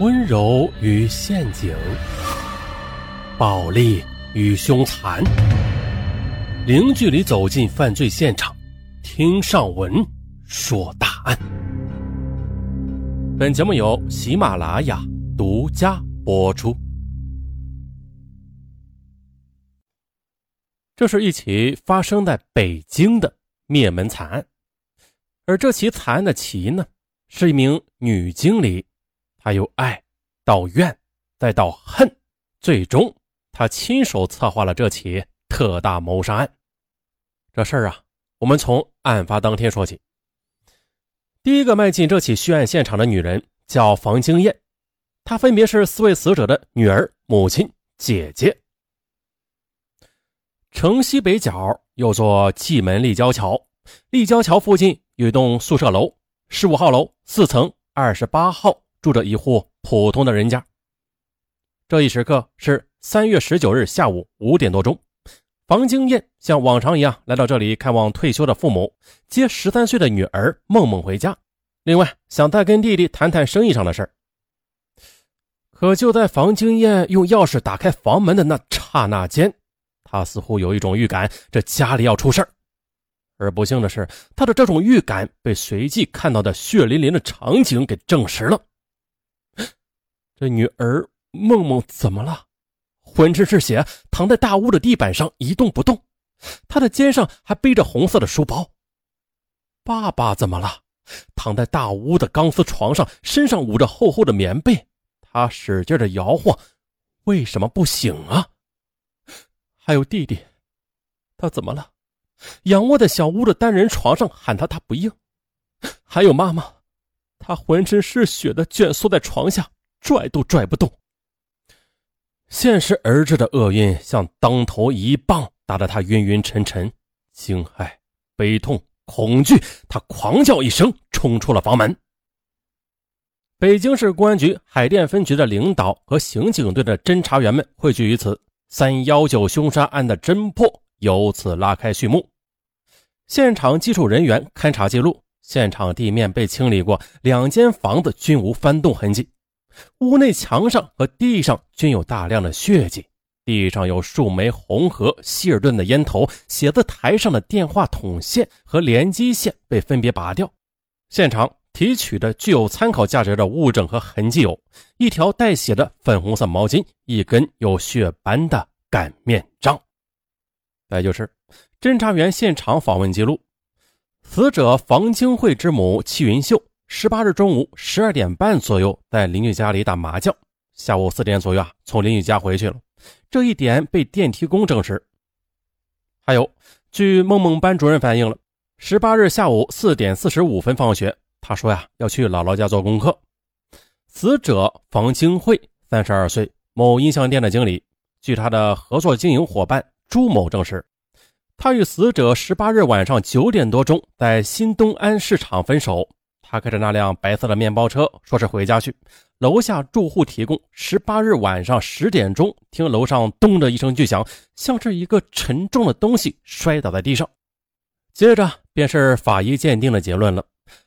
温柔与陷阱，暴力与凶残，零距离走进犯罪现场，听上文说大案。本节目由喜马拉雅独家播出。这是一起发生在北京的灭门惨案，而这起惨案的起因呢，是一名女经理。他由爱到怨，再到恨，最终他亲手策划了这起特大谋杀案。这事儿啊，我们从案发当天说起。第一个迈进这起血案现场的女人叫房经燕，她分别是四位死者的女儿、母亲、姐姐。城西北角有座蓟门立交桥，立交桥附近有一栋宿舍楼，十五号楼四层二十八号。住着一户普通的人家。这一时刻是三月十九日下午五点多钟，房经燕像往常一样来到这里看望退休的父母，接十三岁的女儿梦梦回家。另外，想再跟弟弟谈谈生意上的事儿。可就在房经燕用钥匙打开房门的那刹那间，她似乎有一种预感，这家里要出事儿。而不幸的是，她的这种预感被随即看到的血淋淋的场景给证实了。这女儿梦梦怎么了？浑身是血，躺在大屋的地板上一动不动。她的肩上还背着红色的书包。爸爸怎么了？躺在大屋的钢丝床上，身上捂着厚厚的棉被。他使劲的摇晃，为什么不醒啊？还有弟弟，他怎么了？仰卧在小屋的单人床上，喊他他不应。还有妈妈，她浑身是血的蜷缩在床下。拽都拽不动。现实儿子的厄运像当头一棒打得他晕晕沉沉，惊骇、悲痛、恐惧，他狂叫一声，冲出了房门。北京市公安局海淀分局的领导和刑警队的侦查员们汇聚于此，三幺九凶杀案的侦破由此拉开序幕。现场技术人员勘查记录，现场地面被清理过，两间房子均无翻动痕迹。屋内墙上和地上均有大量的血迹，地上有数枚红盒、希尔顿的烟头，写字台上的电话筒线和联机线被分别拔掉。现场提取的具有参考价值的物证和痕迹有：一条带血的粉红色毛巾，一根有血斑的擀面杖。再就是侦查员现场访问记录，死者房清慧之母戚云秀。十八日中午十二点半左右，在邻居家里打麻将。下午四点左右啊，从邻居家回去了。这一点被电梯工证实。还有，据梦梦班主任反映了，十八日下午四点四十五分放学，他说呀要去姥姥家做功课。死者房清慧，三十二岁，某音像店的经理。据他的合作经营伙伴朱某证实，他与死者十八日晚上九点多钟在新东安市场分手。他开着那辆白色的面包车，说是回家去。楼下住户提供，十八日晚上十点钟，听楼上咚的一声巨响，像是一个沉重的东西摔倒在地上。接着便是法医鉴定的结论了：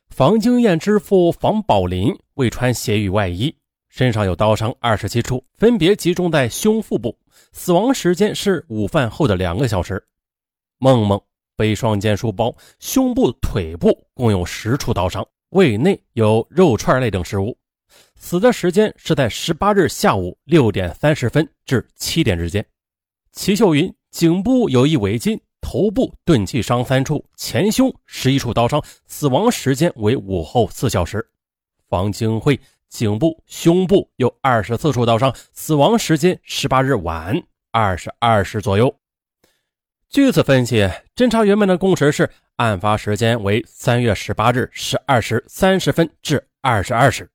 房经验之父房宝林未穿鞋与外衣，身上有刀伤二十七处，分别集中在胸腹部，死亡时间是午饭后的两个小时。梦梦背双肩书包，胸部、腿部共有十处刀伤。胃内有肉串类等食物，死的时间是在十八日下午六点三十分至七点之间。齐秀云颈部有一围巾，头部钝器伤三处，前胸十一处刀伤，死亡时间为午后四小时。房清慧颈部、胸部有二十四处刀伤，死亡时间十八日晚二十二时左右。据此分析，侦查员们的共识是。案发时间为三月十八日十二时三十分至二十二时，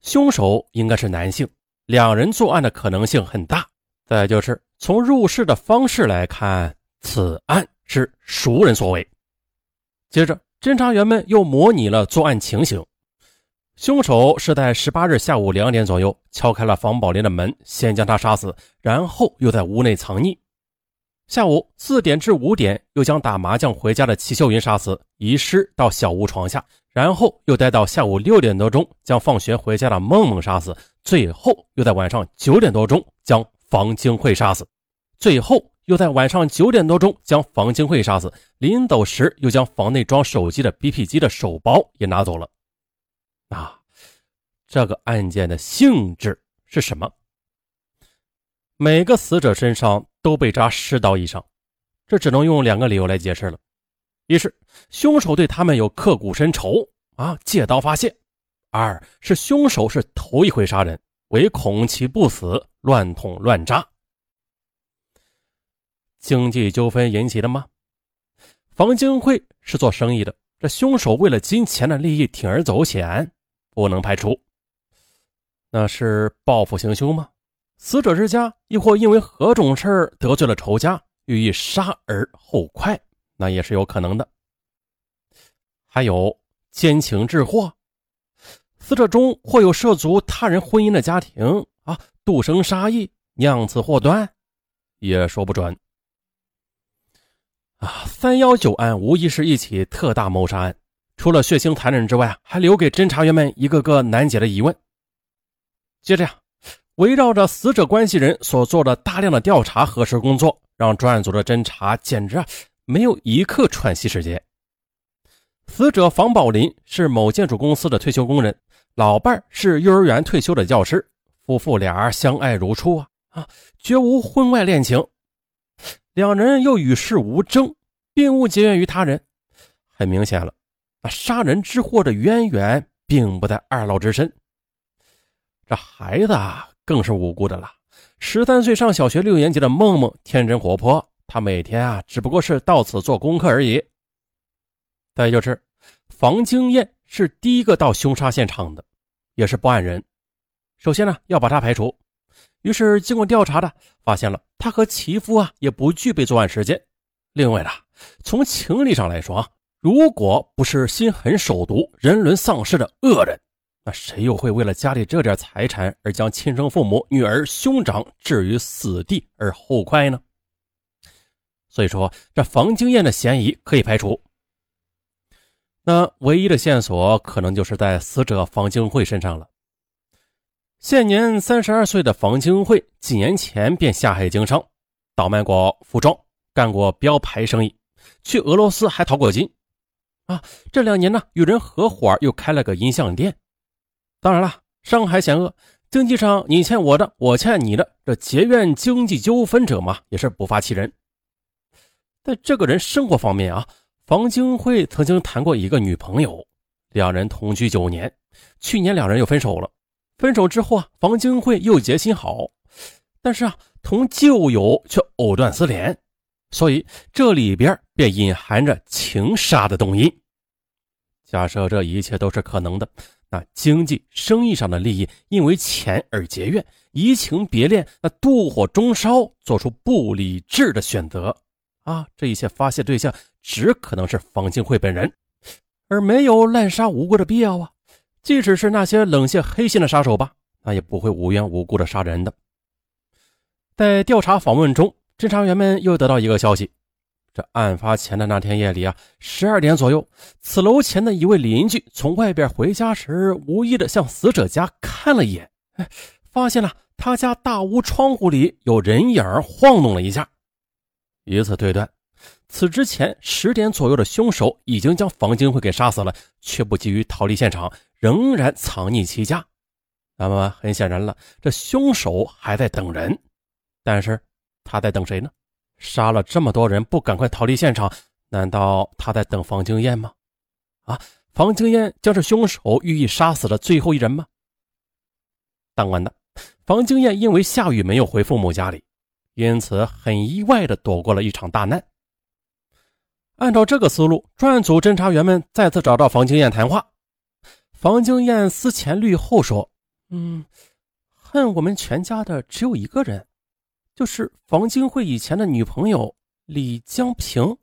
凶手应该是男性，两人作案的可能性很大。再就是从入室的方式来看，此案是熟人所为。接着，侦查员们又模拟了作案情形：凶手是在十八日下午两点左右敲开了房宝林的门，先将他杀死，然后又在屋内藏匿。下午四点至五点，又将打麻将回家的齐秀云杀死，遗尸到小屋床下，然后又待到下午六点多钟，将放学回家的梦梦杀死，最后又在晚上九点多钟将房金慧杀死，最后又在晚上九点多钟将房金慧杀死。临走时，又将房内装手机的 BP 机的手包也拿走了。啊，这个案件的性质是什么？每个死者身上都被扎十刀以上，这只能用两个理由来解释了：一是凶手对他们有刻骨深仇啊，借刀发泄；二是凶手是头一回杀人，唯恐其不死，乱捅乱扎。经济纠纷引起的吗？房金慧是做生意的，这凶手为了金钱的利益铤而走险，不能排除。那是报复行凶吗？死者之家亦或因为何种事儿得罪了仇家，予以杀而后快，那也是有可能的。还有奸情致祸，死者中或有涉足他人婚姻的家庭啊，杜生杀意，酿此祸端，也说不准。啊，三幺九案无疑是一起特大谋杀案，除了血腥残忍之外，还留给侦查员们一个个难解的疑问。接着呀。围绕着死者关系人所做的大量的调查核实工作，让专案组的侦查简直啊没有一刻喘息时间。死者房宝林是某建筑公司的退休工人，老伴是幼儿园退休的教师，夫妇俩相爱如初啊啊，绝无婚外恋情。两人又与世无争，并无结怨于他人。很明显了，那杀人之祸的渊源并不在二老之身。这孩子啊。更是无辜的了。十三岁上小学六年级的梦梦天真活泼，她每天啊只不过是到此做功课而已。再就是房经燕是第一个到凶杀现场的，也是报案人。首先呢要把他排除。于是经过调查的发现了他和其夫啊也不具备作案时间。另外呢从情理上来说啊，如果不是心狠手毒、人伦丧失的恶人。那谁又会为了家里这点财产而将亲生父母、女儿、兄长置于死地而后快呢？所以说，这房经验的嫌疑可以排除。那唯一的线索可能就是在死者房经慧身上了。现年三十二岁的房经慧，几年前便下海经商，倒卖过服装，干过标牌生意，去俄罗斯还淘过金。啊，这两年呢，与人合伙又开了个音像店。当然了，商海险恶，经济上你欠我的，我欠你的，这结怨经济纠纷者嘛，也是不乏其人。在这个人生活方面啊，房金慧曾经谈过一个女朋友，两人同居九年，去年两人又分手了。分手之后啊，房金慧又结新好，但是啊，同旧友却藕断丝连，所以这里边便隐含着情杀的动因。假设这一切都是可能的。那经济生意上的利益，因为钱而结怨，移情别恋，那妒火中烧，做出不理智的选择啊！这一切发泄对象只可能是方静慧本人，而没有滥杀无辜的必要啊！即使是那些冷血黑心的杀手吧，那也不会无缘无故的杀人的。在调查访问中，侦查员们又得到一个消息。这案发前的那天夜里啊，十二点左右，此楼前的一位邻居从外边回家时，无意的向死者家看了一眼，哎，发现了他家大屋窗户里有人影晃动了一下，以此推断，此之前十点左右的凶手已经将房金慧给杀死了，却不急于逃离现场，仍然藏匿其家。那么很显然了，这凶手还在等人，但是他在等谁呢？杀了这么多人，不赶快逃离现场？难道他在等房经燕吗？啊，房经燕将是凶手寓意杀死的最后一人吗？当晚的房经燕因为下雨没有回父母家里，因此很意外的躲过了一场大难。按照这个思路，专案组侦查员们再次找到房经燕谈话。房经燕思前虑后说：“嗯，恨我们全家的只有一个人。”就是房金辉以前的女朋友李江平。